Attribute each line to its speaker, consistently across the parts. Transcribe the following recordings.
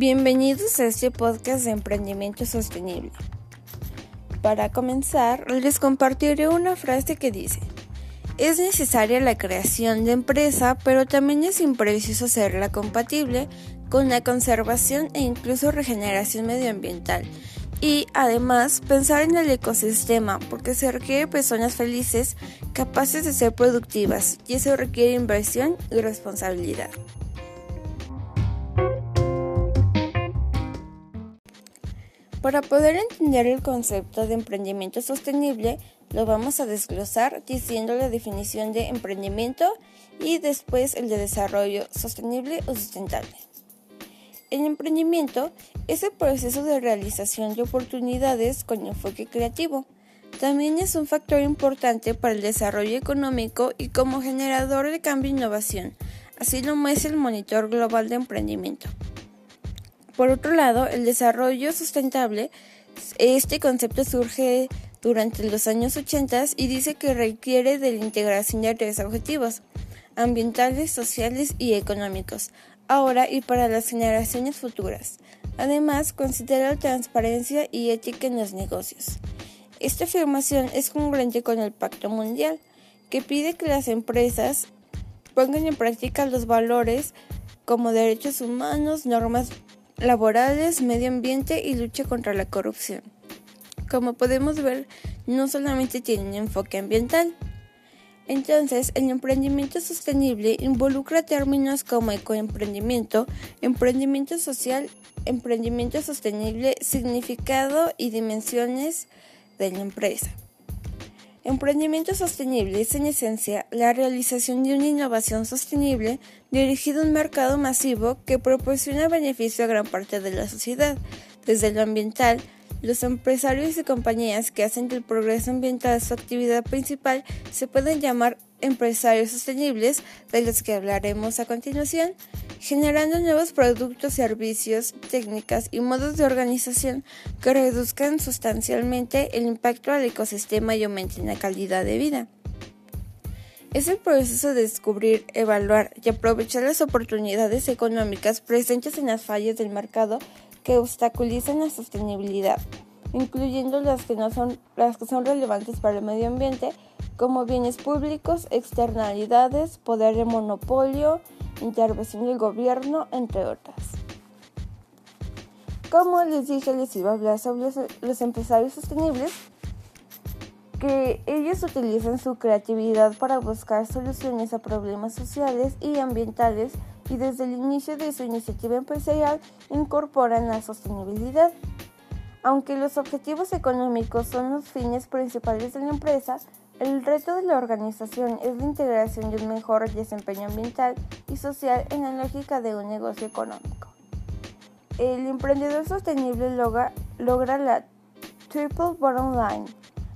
Speaker 1: Bienvenidos a este podcast de emprendimiento sostenible. Para comenzar, les compartiré una frase que dice, es necesaria la creación de empresa, pero también es impreciso hacerla compatible con la conservación e incluso regeneración medioambiental. Y además pensar en el ecosistema, porque se requiere personas felices, capaces de ser productivas, y eso requiere inversión y responsabilidad. Para poder entender el concepto de emprendimiento sostenible, lo vamos a desglosar diciendo la definición de emprendimiento y después el de desarrollo sostenible o sustentable. El emprendimiento es el proceso de realización de oportunidades con enfoque creativo. También es un factor importante para el desarrollo económico y como generador de cambio e innovación, así lo muestra el Monitor Global de Emprendimiento. Por otro lado, el desarrollo sustentable, este concepto surge durante los años 80 y dice que requiere de la integración de tres objetivos ambientales, sociales y económicos, ahora y para las generaciones futuras. Además, considera transparencia y ética en los negocios. Esta afirmación es congruente con el Pacto Mundial, que pide que las empresas pongan en práctica los valores como derechos humanos, normas laborales, medio ambiente y lucha contra la corrupción. Como podemos ver, no solamente tiene un enfoque ambiental. Entonces, el emprendimiento sostenible involucra términos como ecoemprendimiento, emprendimiento social, emprendimiento sostenible, significado y dimensiones de la empresa. Emprendimiento sostenible es en esencia la realización de una innovación sostenible dirigida a un mercado masivo que proporciona beneficio a gran parte de la sociedad, desde lo ambiental, los empresarios y compañías que hacen del progreso ambiental su actividad principal se pueden llamar empresarios sostenibles, de los que hablaremos a continuación, generando nuevos productos, servicios, técnicas y modos de organización que reduzcan sustancialmente el impacto al ecosistema y aumenten la calidad de vida. Es el proceso de descubrir, evaluar y aprovechar las oportunidades económicas presentes en las fallas del mercado que obstaculizan la sostenibilidad, incluyendo las que, no son, las que son relevantes para el medio ambiente, como bienes públicos, externalidades, poder de monopolio, intervención del gobierno, entre otras. Como les dije, les iba a hablar sobre los, empresarios sostenibles, que ellos utilizan su creatividad para buscar soluciones a problemas sociales y ambientales y desde el inicio de su iniciativa empresarial incorporan la sostenibilidad. Aunque los objetivos económicos son los fines principales de la empresa, el reto de la organización es la integración de un mejor desempeño ambiental y social en la lógica de un negocio económico. El emprendedor sostenible logra, logra la triple bottom line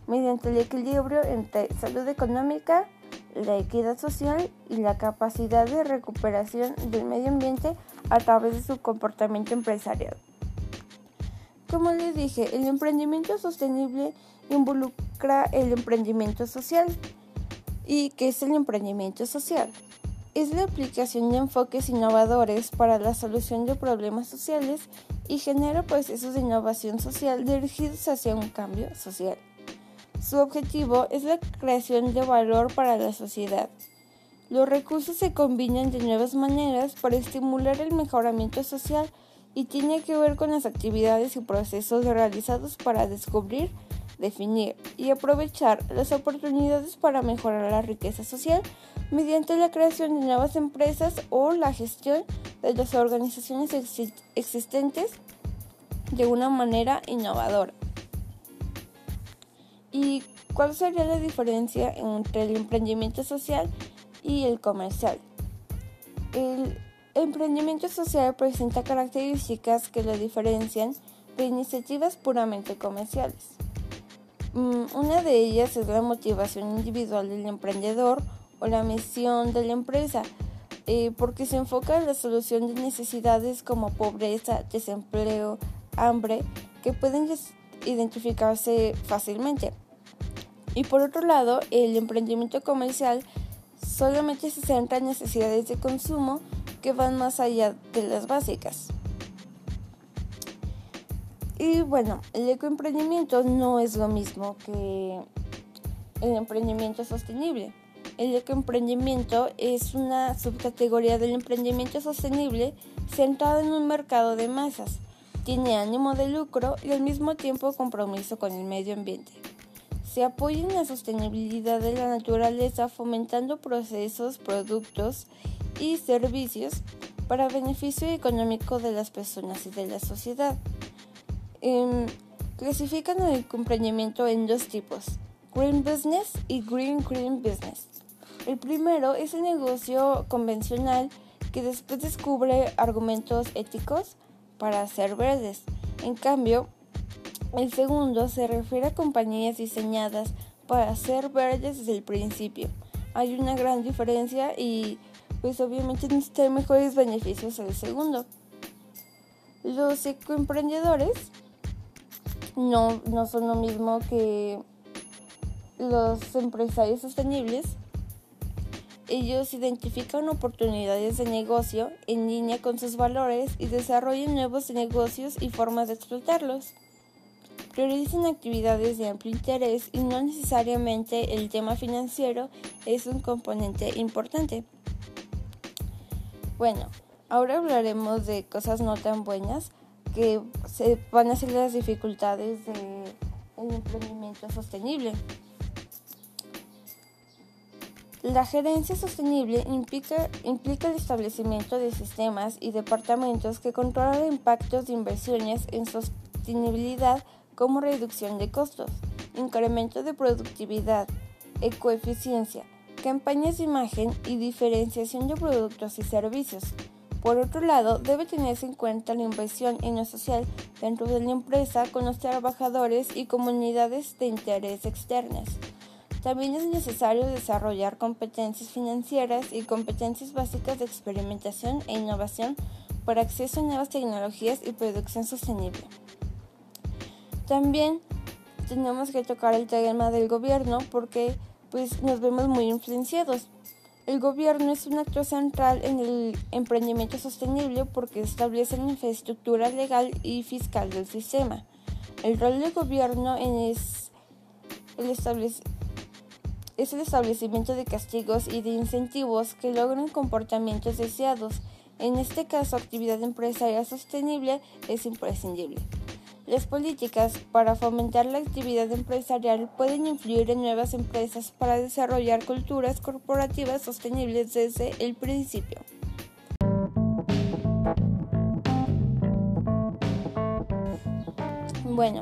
Speaker 1: mediante el equilibrio entre salud económica, la equidad social y la capacidad de recuperación del medio ambiente a través de su comportamiento empresarial. Como les dije, el emprendimiento sostenible involucra el emprendimiento social. ¿Y qué es el emprendimiento social? Es la aplicación de enfoques innovadores para la solución de problemas sociales y genera procesos de innovación social dirigidos hacia un cambio social. Su objetivo es la creación de valor para la sociedad. Los recursos se combinan de nuevas maneras para estimular el mejoramiento social y tiene que ver con las actividades y procesos realizados para descubrir, definir y aprovechar las oportunidades para mejorar la riqueza social mediante la creación de nuevas empresas o la gestión de las organizaciones existentes de una manera innovadora. ¿Y cuál sería la diferencia entre el emprendimiento social y el comercial? El emprendimiento social presenta características que lo diferencian de iniciativas puramente comerciales. Mm, una de ellas es la motivación individual del emprendedor o la misión de la empresa, eh, porque se enfoca en la solución de necesidades como pobreza, desempleo, hambre, que pueden identificarse fácilmente. Y por otro lado, el emprendimiento comercial solamente se centra en necesidades de consumo que van más allá de las básicas. Y bueno, el ecoemprendimiento no es lo mismo que el emprendimiento sostenible. El ecoemprendimiento es una subcategoría del emprendimiento sostenible centrado en un mercado de masas. Tiene ánimo de lucro y al mismo tiempo compromiso con el medio ambiente. Se apoya en la sostenibilidad de la naturaleza fomentando procesos, productos y servicios para beneficio económico de las personas y de la sociedad. Em, clasifican el emprendimiento en dos tipos, Green Business y Green Green Business. El primero es el negocio convencional que después descubre argumentos éticos para ser verdes. En cambio, el segundo se refiere a compañías diseñadas para ser verdes desde el principio. Hay una gran diferencia y pues obviamente necesitan mejores beneficios el segundo. Los ecoemprendedores no, no son lo mismo que los empresarios sostenibles. Ellos identifican oportunidades de negocio en línea con sus valores y desarrollan nuevos negocios y formas de explotarlos. Priorizan actividades de amplio interés y no necesariamente el tema financiero es un componente importante. Bueno, ahora hablaremos de cosas no tan buenas que se van a ser las dificultades del emprendimiento sostenible. La gerencia sostenible implica, implica, el establecimiento de sistemas y departamentos que controlan impactos de inversiones en sostenibilidad como reducción de costos, incremento de productividad, ecoeficiencia, campañas de imagen y diferenciación de productos y servicios. Por otro lado, debe tenerse en cuenta la inversión en lo social dentro de la empresa con los trabajadores y comunidades de interés externas. También es necesario desarrollar competencias financieras y competencias básicas de experimentación e innovación para acceso a nuevas tecnologías y producción sostenible. También tenemos que tocar el tema del gobierno porque pues nos vemos muy influenciados el gobierno es un actor central en el emprendimiento sostenible porque establece la infraestructura legal y fiscal del sistema. El rol del gobierno es el, es el establecimiento de castigos y de incentivos que logran comportamientos deseados. En este caso, actividad empresarial sostenible es imprescindible. Las políticas para fomentar la actividad empresarial pueden influir en nuevas empresas para desarrollar culturas corporativas sostenibles desde el principio. Bueno,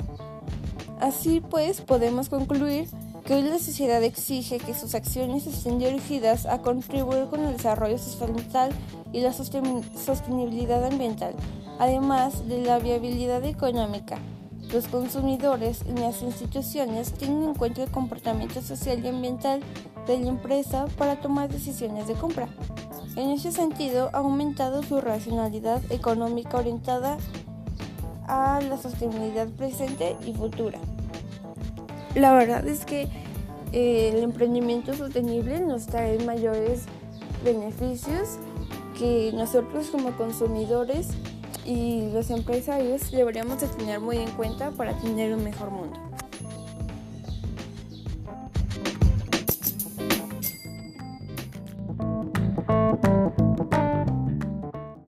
Speaker 1: así pues podemos concluir que hoy la sociedad exige que sus acciones estén dirigidas a contribuir con el desarrollo sustentable y la sostenibilidad ambiental además de la viabilidad económica. Los consumidores y las instituciones tienen en cuenta el comportamiento social y ambiental de la empresa para tomar decisiones de compra. En ese sentido, ha aumentado su racionalidad económica orientada a la sostenibilidad presente y futura. La verdad es que eh, el emprendimiento sostenible nos trae mayores beneficios que nosotros como consumidores y los empresarios deberíamos de tener muy en cuenta para tener un mejor mundo.